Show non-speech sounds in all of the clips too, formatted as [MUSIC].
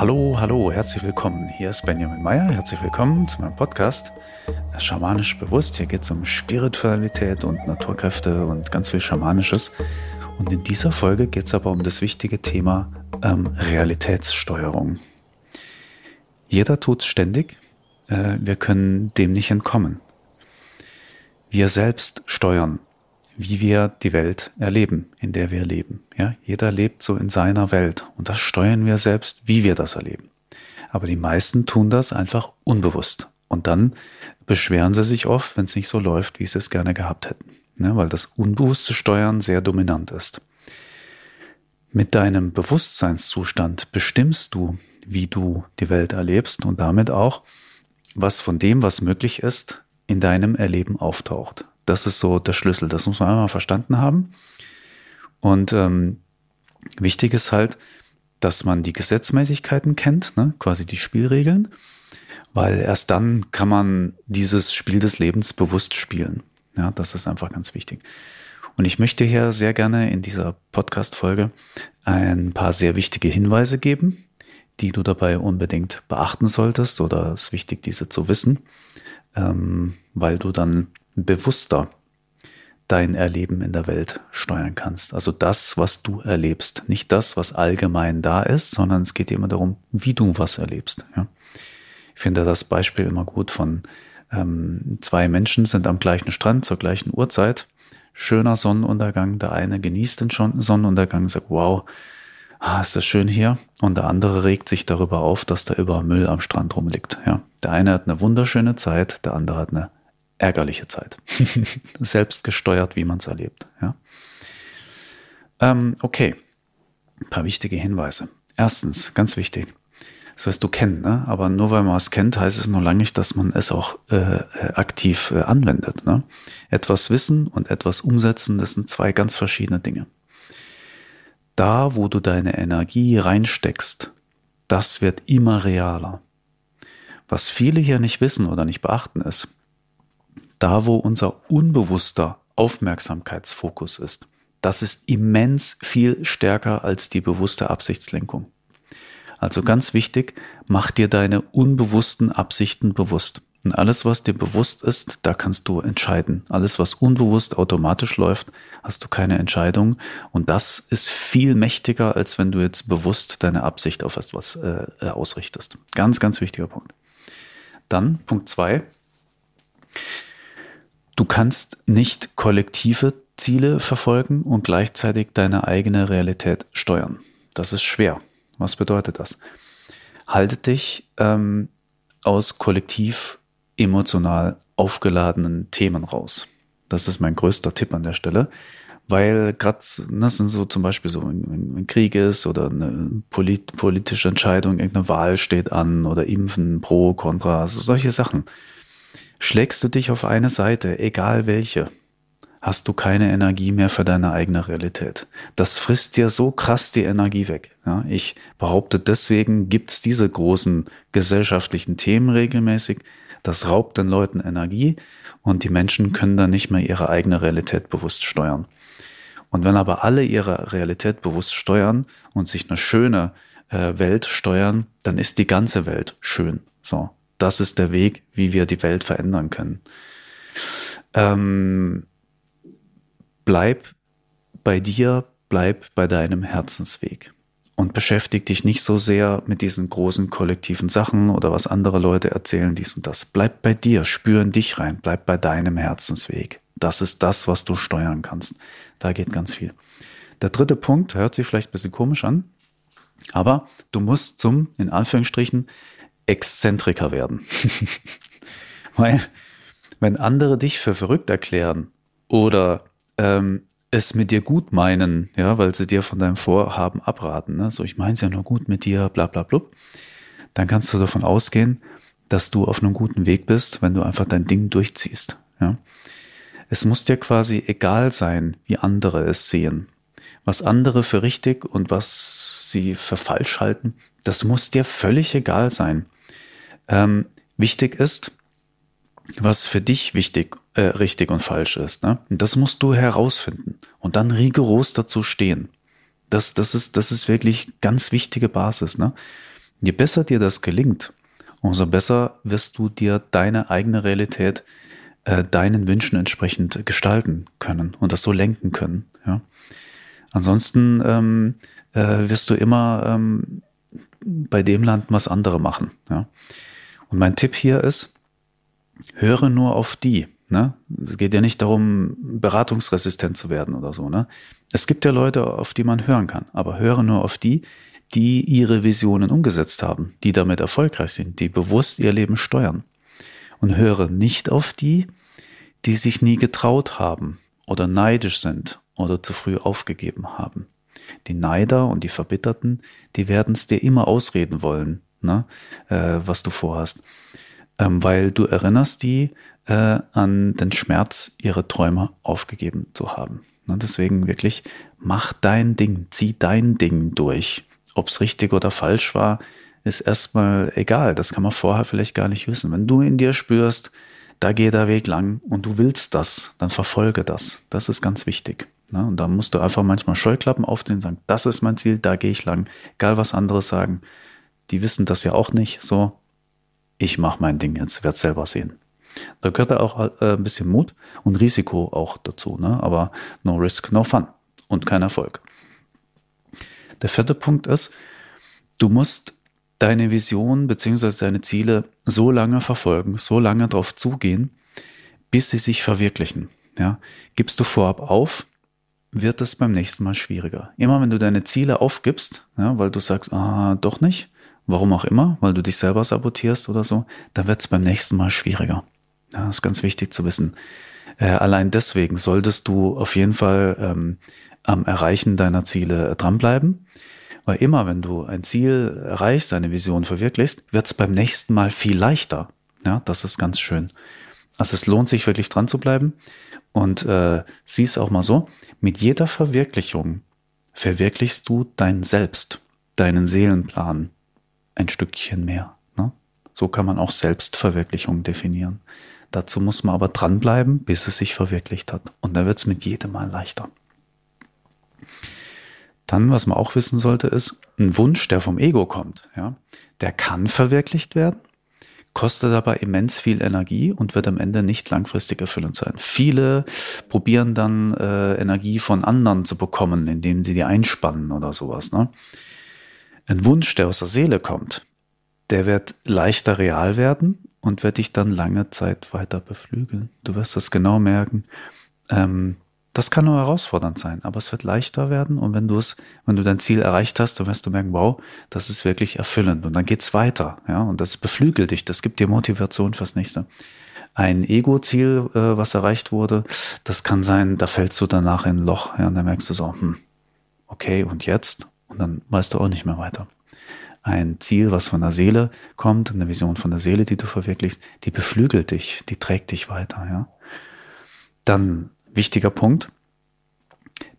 Hallo, hallo, herzlich willkommen. Hier ist Benjamin Meyer. Herzlich willkommen zu meinem Podcast Schamanisch Bewusst. Hier geht es um Spiritualität und Naturkräfte und ganz viel Schamanisches. Und in dieser Folge geht es aber um das wichtige Thema ähm, Realitätssteuerung. Jeder tut es ständig. Äh, wir können dem nicht entkommen. Wir selbst steuern, wie wir die Welt erleben, in der wir leben. Ja, jeder lebt so in seiner Welt und das steuern wir selbst, wie wir das erleben. Aber die meisten tun das einfach unbewusst. Und dann beschweren sie sich oft, wenn es nicht so läuft, wie sie es gerne gehabt hätten. Ne, weil das unbewusste Steuern sehr dominant ist. Mit deinem Bewusstseinszustand bestimmst du, wie du die Welt erlebst und damit auch, was von dem, was möglich ist, in deinem Erleben auftaucht. Das ist so der Schlüssel. Das muss man einmal verstanden haben. Und ähm, wichtig ist halt, dass man die Gesetzmäßigkeiten kennt, ne? quasi die Spielregeln, weil erst dann kann man dieses Spiel des Lebens bewusst spielen. Ja, das ist einfach ganz wichtig. Und ich möchte hier sehr gerne in dieser Podcast-Folge ein paar sehr wichtige Hinweise geben, die du dabei unbedingt beachten solltest oder es ist wichtig, diese zu wissen, ähm, weil du dann bewusster dein Erleben in der Welt steuern kannst. Also das, was du erlebst. Nicht das, was allgemein da ist, sondern es geht immer darum, wie du was erlebst. Ja. Ich finde das Beispiel immer gut von ähm, zwei Menschen sind am gleichen Strand zur gleichen Uhrzeit. Schöner Sonnenuntergang. Der eine genießt den Sonnenuntergang, sagt, wow, ah, ist das schön hier. Und der andere regt sich darüber auf, dass da überall Müll am Strand rumliegt. Ja. Der eine hat eine wunderschöne Zeit, der andere hat eine ärgerliche Zeit. [LAUGHS] Selbst gesteuert, wie man es erlebt. Ja. Ähm, okay, ein paar wichtige Hinweise. Erstens, ganz wichtig, das wirst du kennen, ne? aber nur weil man es kennt, heißt es noch lange nicht, dass man es auch äh, äh, aktiv äh, anwendet. Ne? Etwas wissen und etwas umsetzen, das sind zwei ganz verschiedene Dinge. Da, wo du deine Energie reinsteckst, das wird immer realer. Was viele hier nicht wissen oder nicht beachten ist, da wo unser unbewusster Aufmerksamkeitsfokus ist, das ist immens viel stärker als die bewusste Absichtslenkung. Also ganz wichtig, mach dir deine unbewussten Absichten bewusst. Und alles, was dir bewusst ist, da kannst du entscheiden. Alles, was unbewusst automatisch läuft, hast du keine Entscheidung. Und das ist viel mächtiger, als wenn du jetzt bewusst deine Absicht auf etwas äh, äh ausrichtest. Ganz, ganz wichtiger Punkt. Dann Punkt zwei. Du kannst nicht kollektive Ziele verfolgen und gleichzeitig deine eigene Realität steuern. Das ist schwer. Was bedeutet das? Halte dich ähm, aus kollektiv emotional aufgeladenen Themen raus. Das ist mein größter Tipp an der Stelle, weil gerade das sind so zum Beispiel so, wenn, wenn Krieg ist oder eine polit, politische Entscheidung, irgendeine Wahl steht an oder Impfen, Pro, Contra, also solche Sachen Schlägst du dich auf eine Seite, egal welche, hast du keine Energie mehr für deine eigene Realität. Das frisst dir so krass die Energie weg. Ja, ich behaupte, deswegen gibt's diese großen gesellschaftlichen Themen regelmäßig. Das raubt den Leuten Energie und die Menschen können dann nicht mehr ihre eigene Realität bewusst steuern. Und wenn aber alle ihre Realität bewusst steuern und sich eine schöne äh, Welt steuern, dann ist die ganze Welt schön. So das ist der Weg, wie wir die Welt verändern können. Ähm, bleib bei dir, bleib bei deinem Herzensweg und beschäftige dich nicht so sehr mit diesen großen kollektiven Sachen oder was andere Leute erzählen, dies und das. Bleib bei dir, spür dich rein, bleib bei deinem Herzensweg. Das ist das, was du steuern kannst. Da geht ganz viel. Der dritte Punkt hört sich vielleicht ein bisschen komisch an, aber du musst zum, in Anführungsstrichen, Exzentriker werden. [LAUGHS] Weil, wenn andere dich für verrückt erklären oder ähm, es mit dir gut meinen, ja, weil sie dir von deinem Vorhaben abraten, ne? so ich meine es ja nur gut mit dir, bla bla bla, dann kannst du davon ausgehen, dass du auf einem guten Weg bist, wenn du einfach dein Ding durchziehst. Ja? Es muss dir quasi egal sein, wie andere es sehen. Was andere für richtig und was sie für falsch halten, das muss dir völlig egal sein. Ähm, wichtig ist, was für dich wichtig, äh, richtig und falsch ist. Ne? Das musst du herausfinden und dann rigoros dazu stehen. Das, das ist, das ist wirklich ganz wichtige Basis. Ne? Je besser dir das gelingt, umso besser wirst du dir deine eigene Realität äh, deinen Wünschen entsprechend gestalten können und das so lenken können. Ja? Ansonsten ähm, äh, wirst du immer ähm, bei dem landen, was andere machen. Ja? Und mein Tipp hier ist, höre nur auf die. Ne? Es geht ja nicht darum, beratungsresistent zu werden oder so. Ne? Es gibt ja Leute, auf die man hören kann, aber höre nur auf die, die ihre Visionen umgesetzt haben, die damit erfolgreich sind, die bewusst ihr Leben steuern. Und höre nicht auf die, die sich nie getraut haben oder neidisch sind oder zu früh aufgegeben haben. Die Neider und die Verbitterten, die werden es dir immer ausreden wollen, ne, äh, was du vorhast. Ähm, weil du erinnerst die äh, an den Schmerz, ihre Träume aufgegeben zu haben. Ne, deswegen wirklich, mach dein Ding, zieh dein Ding durch. Ob es richtig oder falsch war, ist erstmal egal. Das kann man vorher vielleicht gar nicht wissen. Wenn du in dir spürst, da geht der Weg lang und du willst das, dann verfolge das. Das ist ganz wichtig. Ne? Und da musst du einfach manchmal Scheuklappen aufziehen und sagen, das ist mein Ziel, da gehe ich lang. Egal was andere sagen. Die wissen das ja auch nicht. So, ich mache mein Ding jetzt, werd selber sehen. Da gehört auch äh, ein bisschen Mut und Risiko auch dazu. Ne? Aber no risk, no fun und kein Erfolg. Der vierte Punkt ist, du musst deine Vision beziehungsweise deine Ziele so lange verfolgen, so lange darauf zugehen, bis sie sich verwirklichen. Ja, gibst du vorab auf, wird es beim nächsten Mal schwieriger. Immer wenn du deine Ziele aufgibst, ja, weil du sagst, ah, doch nicht, warum auch immer, weil du dich selber sabotierst oder so, dann wird es beim nächsten Mal schwieriger. Ja, das ist ganz wichtig zu wissen. Äh, allein deswegen solltest du auf jeden Fall ähm, am Erreichen deiner Ziele dranbleiben. Weil immer, wenn du ein Ziel erreichst, eine Vision verwirklichst, wird es beim nächsten Mal viel leichter. Ja, das ist ganz schön. Also es lohnt sich wirklich dran zu bleiben. Und äh, sieh es auch mal so, mit jeder Verwirklichung verwirklichst du dein Selbst, deinen Seelenplan ein Stückchen mehr. Ne? So kann man auch Selbstverwirklichung definieren. Dazu muss man aber dranbleiben, bis es sich verwirklicht hat. Und da wird es mit jedem Mal leichter. Dann, was man auch wissen sollte, ist, ein Wunsch, der vom Ego kommt, ja, der kann verwirklicht werden, kostet aber immens viel Energie und wird am Ende nicht langfristig erfüllend sein. Viele probieren dann äh, Energie von anderen zu bekommen, indem sie die einspannen oder sowas. Ne? Ein Wunsch, der aus der Seele kommt, der wird leichter real werden und wird dich dann lange Zeit weiter beflügeln. Du wirst das genau merken. Ähm, das kann nur herausfordernd sein, aber es wird leichter werden und wenn du es, wenn du dein Ziel erreicht hast, dann wirst du merken, wow, das ist wirklich erfüllend und dann geht's weiter, ja, und das beflügelt dich, das gibt dir Motivation fürs nächste. Ein Ego-Ziel, äh, was erreicht wurde, das kann sein, da fällst du danach in ein Loch, ja, und dann merkst du so, hm, okay, und jetzt? Und dann weißt du auch nicht mehr weiter. Ein Ziel, was von der Seele kommt, eine Vision von der Seele, die du verwirklichst, die beflügelt dich, die trägt dich weiter, ja. Dann wichtiger Punkt.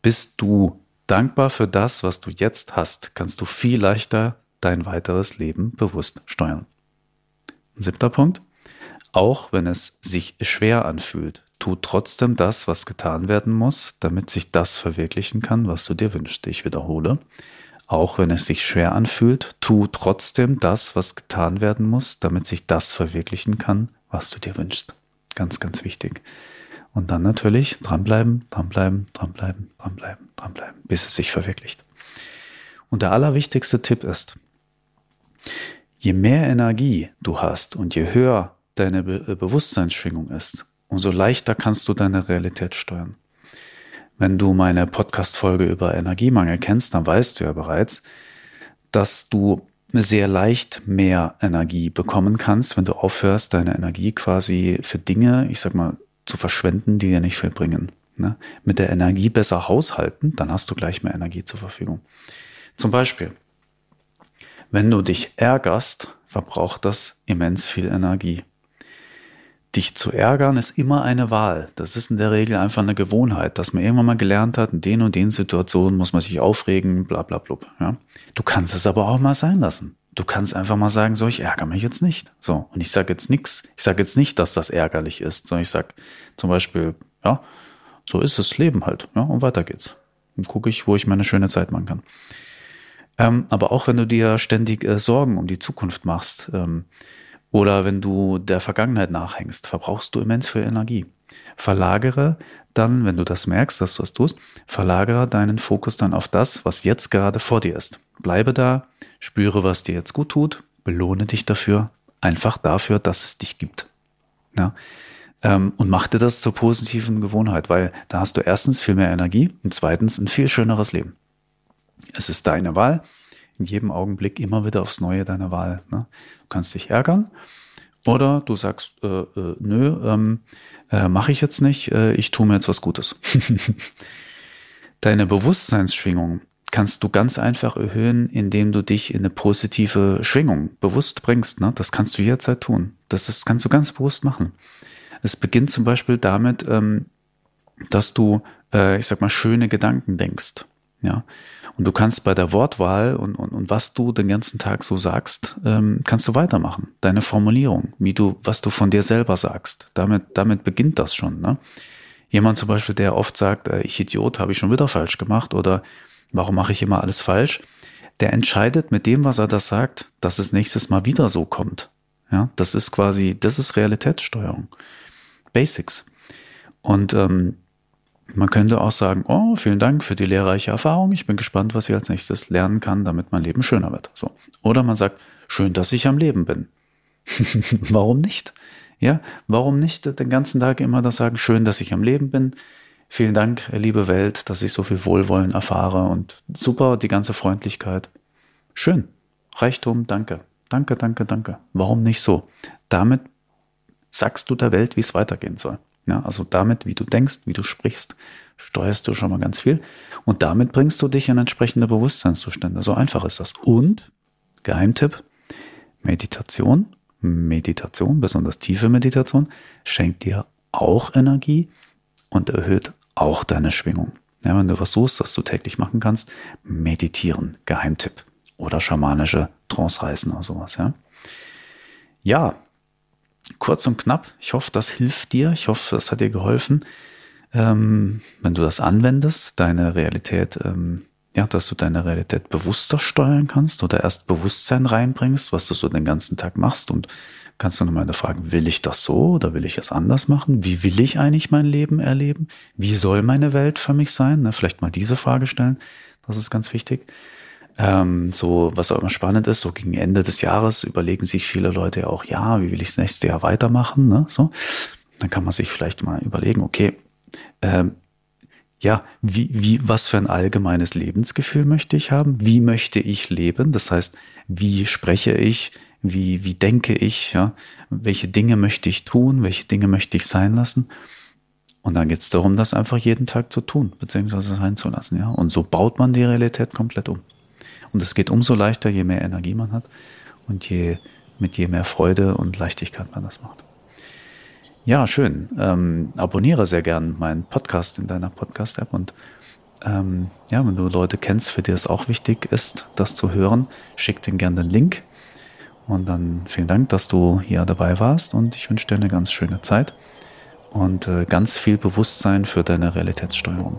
Bist du dankbar für das, was du jetzt hast, kannst du viel leichter dein weiteres Leben bewusst steuern. Siebter Punkt. Auch wenn es sich schwer anfühlt, tu trotzdem das, was getan werden muss, damit sich das verwirklichen kann, was du dir wünschst. Ich wiederhole. Auch wenn es sich schwer anfühlt, tu trotzdem das, was getan werden muss, damit sich das verwirklichen kann, was du dir wünschst. Ganz, ganz wichtig. Und dann natürlich dranbleiben, dranbleiben, dranbleiben, dranbleiben, dranbleiben, bis es sich verwirklicht. Und der allerwichtigste Tipp ist, je mehr Energie du hast und je höher deine Be äh, Bewusstseinsschwingung ist, umso leichter kannst du deine Realität steuern. Wenn du meine Podcast-Folge über Energiemangel kennst, dann weißt du ja bereits, dass du sehr leicht mehr Energie bekommen kannst, wenn du aufhörst, deine Energie quasi für Dinge, ich sag mal, zu verschwenden, die dir nicht viel bringen. Ne? Mit der Energie besser haushalten, dann hast du gleich mehr Energie zur Verfügung. Zum Beispiel, wenn du dich ärgerst, verbraucht das immens viel Energie. Dich zu ärgern ist immer eine Wahl. Das ist in der Regel einfach eine Gewohnheit, dass man irgendwann mal gelernt hat, in den und den Situationen muss man sich aufregen, bla bla bla. Ja? Du kannst es aber auch mal sein lassen. Du kannst einfach mal sagen, so, ich ärgere mich jetzt nicht. So, und ich sage jetzt nichts, ich sage jetzt nicht, dass das ärgerlich ist, sondern ich sage zum Beispiel, ja, so ist das Leben halt, ja, und weiter geht's. Dann gucke ich, wo ich meine schöne Zeit machen kann. Ähm, aber auch wenn du dir ständig äh, Sorgen um die Zukunft machst ähm, oder wenn du der Vergangenheit nachhängst, verbrauchst du immens viel Energie. Verlagere dann, wenn du das merkst, dass du es tust, verlagere deinen Fokus dann auf das, was jetzt gerade vor dir ist. Bleibe da, spüre, was dir jetzt gut tut, belohne dich dafür, einfach dafür, dass es dich gibt. Ja? Ähm, und mach dir das zur positiven Gewohnheit, weil da hast du erstens viel mehr Energie und zweitens ein viel schöneres Leben. Es ist deine Wahl. In jedem Augenblick immer wieder aufs Neue deine Wahl. Ne? Du kannst dich ärgern oder du sagst, äh, äh, nö, ähm, äh, mache ich jetzt nicht, äh, ich tue mir jetzt was Gutes. [LAUGHS] Deine Bewusstseinsschwingung kannst du ganz einfach erhöhen, indem du dich in eine positive Schwingung bewusst bringst. Ne? Das kannst du jederzeit tun. Das ist, kannst du ganz bewusst machen. Es beginnt zum Beispiel damit, ähm, dass du, äh, ich sag mal, schöne Gedanken denkst. Ja. Und du kannst bei der Wortwahl und, und, und was du den ganzen Tag so sagst, ähm, kannst du weitermachen. Deine Formulierung, wie du, was du von dir selber sagst. Damit, damit beginnt das schon. Ne? Jemand zum Beispiel, der oft sagt, äh, ich Idiot, habe ich schon wieder falsch gemacht oder warum mache ich immer alles falsch? Der entscheidet mit dem, was er das sagt, dass es nächstes Mal wieder so kommt. Ja, das ist quasi, das ist Realitätssteuerung. Basics. Und ähm, man könnte auch sagen, oh, vielen Dank für die lehrreiche Erfahrung. Ich bin gespannt, was ich als nächstes lernen kann, damit mein Leben schöner wird. So. Oder man sagt, schön, dass ich am Leben bin. [LAUGHS] warum nicht? Ja, warum nicht den ganzen Tag immer das sagen, schön, dass ich am Leben bin. Vielen Dank, liebe Welt, dass ich so viel Wohlwollen erfahre und super, die ganze Freundlichkeit. Schön. Reichtum, danke. Danke, danke, danke. Warum nicht so? Damit sagst du der Welt, wie es weitergehen soll. Ja, also damit, wie du denkst, wie du sprichst, steuerst du schon mal ganz viel. Und damit bringst du dich in entsprechende Bewusstseinszustände. So einfach ist das. Und, Geheimtipp, Meditation, Meditation, besonders tiefe Meditation, schenkt dir auch Energie und erhöht auch deine Schwingung. Ja, wenn du was suchst, was du täglich machen kannst, meditieren, Geheimtipp. Oder schamanische Trance-Reisen oder sowas, ja. Ja, kurz und knapp. Ich hoffe, das hilft dir. Ich hoffe, das hat dir geholfen. Ähm, wenn du das anwendest, deine Realität, ähm, ja, dass du deine Realität bewusster steuern kannst oder erst Bewusstsein reinbringst, was du so den ganzen Tag machst und kannst du nochmal fragen, will ich das so oder will ich es anders machen? Wie will ich eigentlich mein Leben erleben? Wie soll meine Welt für mich sein? Ne, vielleicht mal diese Frage stellen. Das ist ganz wichtig. Ähm, so, was auch immer spannend ist, so gegen Ende des Jahres überlegen sich viele Leute auch, ja, wie will ich das nächste Jahr weitermachen, ne? So. Dann kann man sich vielleicht mal überlegen, okay, ähm, ja, wie, wie, was für ein allgemeines Lebensgefühl möchte ich haben? Wie möchte ich leben? Das heißt, wie spreche ich? Wie, wie denke ich? Ja? Welche Dinge möchte ich tun? Welche Dinge möchte ich sein lassen? Und dann geht es darum, das einfach jeden Tag zu tun, beziehungsweise sein zu lassen. Ja? Und so baut man die Realität komplett um. Und es geht umso leichter, je mehr Energie man hat und je, mit je mehr Freude und Leichtigkeit man das macht. Ja, schön. Ähm, abonniere sehr gern meinen Podcast in deiner Podcast-App und ähm, ja, wenn du Leute kennst, für die es auch wichtig ist, das zu hören, schick denen gerne den Link. Und dann vielen Dank, dass du hier dabei warst und ich wünsche dir eine ganz schöne Zeit und äh, ganz viel Bewusstsein für deine Realitätssteuerung.